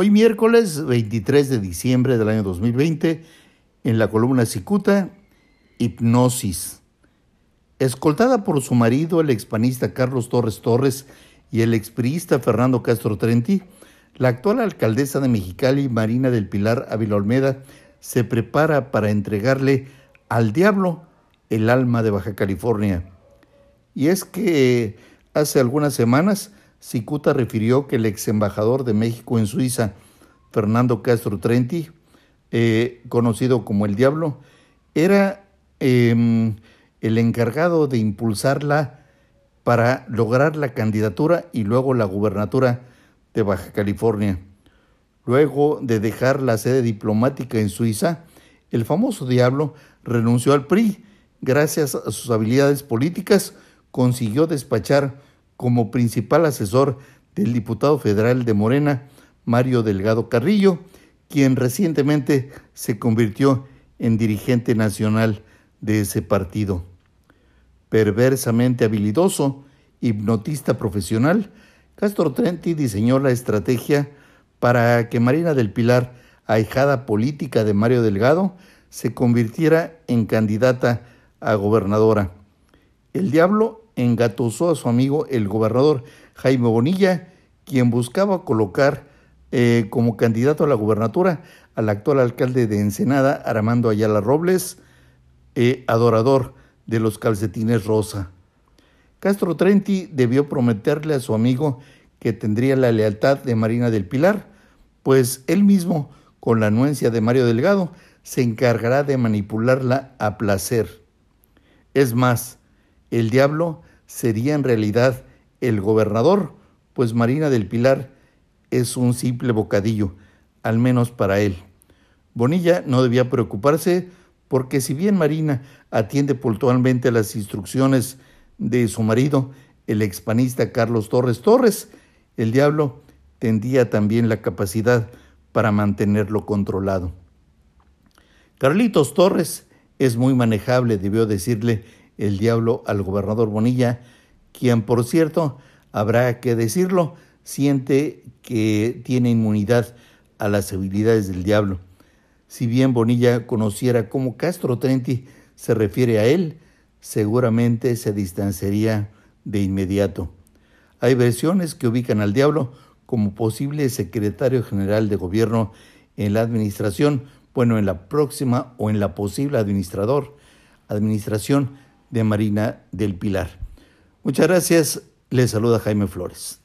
Hoy miércoles 23 de diciembre del año 2020, en la columna Cicuta, Hipnosis. Escoltada por su marido, el expanista Carlos Torres Torres, y el expriista Fernando Castro Trenti, la actual alcaldesa de Mexicali, Marina del Pilar Ávila Olmeda, se prepara para entregarle al diablo el alma de Baja California. Y es que hace algunas semanas Cicuta refirió que el ex embajador de México en Suiza, Fernando Castro Trenti, eh, conocido como el Diablo, era em, el encargado de impulsarla para lograr la candidatura y luego la gubernatura de Baja California. Luego de dejar la sede diplomática en Suiza, el famoso Diablo renunció al PRI. Gracias a sus habilidades políticas, consiguió despachar como principal asesor del diputado federal de Morena, Mario Delgado Carrillo, quien recientemente se convirtió en dirigente nacional de ese partido. Perversamente habilidoso, hipnotista profesional, Castro Trenti diseñó la estrategia para que Marina del Pilar, ahijada política de Mario Delgado, se convirtiera en candidata a gobernadora. El diablo engatusó a su amigo el gobernador Jaime Bonilla, quien buscaba colocar eh, como candidato a la gubernatura al actual alcalde de Ensenada, Armando Ayala Robles, eh, adorador de los calcetines rosa. Castro Trenti debió prometerle a su amigo que tendría la lealtad de Marina del Pilar, pues él mismo, con la anuencia de Mario Delgado, se encargará de manipularla a placer. Es más, el diablo sería en realidad el gobernador, pues Marina del Pilar es un simple bocadillo, al menos para él. Bonilla no debía preocuparse porque si bien Marina atiende puntualmente las instrucciones de su marido, el expanista Carlos Torres Torres, el diablo tendría también la capacidad para mantenerlo controlado. Carlitos Torres es muy manejable, debió decirle el diablo al gobernador Bonilla, quien por cierto, habrá que decirlo, siente que tiene inmunidad a las habilidades del diablo. Si bien Bonilla conociera cómo Castro Trenti se refiere a él, seguramente se distanciaría de inmediato. Hay versiones que ubican al diablo como posible secretario general de gobierno en la administración, bueno, en la próxima o en la posible administrador, administración de Marina del Pilar. Muchas gracias, les saluda Jaime Flores.